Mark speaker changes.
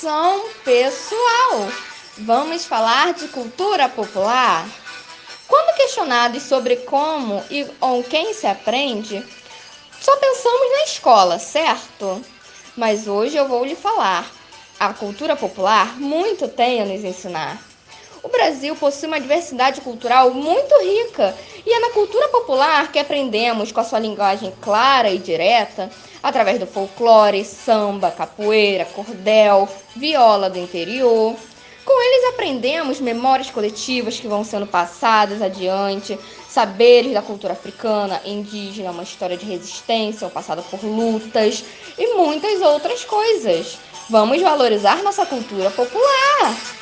Speaker 1: Atenção, pessoal! Vamos falar de cultura popular? Quando questionados sobre como e com quem se aprende, só pensamos na escola, certo? Mas hoje eu vou lhe falar. A cultura popular muito tem a nos ensinar. O Brasil possui uma diversidade cultural muito rica e é na cultura popular que aprendemos com a sua linguagem clara e direta, através do folclore, samba, capoeira, cordel, viola do interior. Com eles aprendemos memórias coletivas que vão sendo passadas adiante, saberes da cultura africana, indígena, uma história de resistência, passada por lutas e muitas outras coisas. Vamos valorizar nossa cultura popular!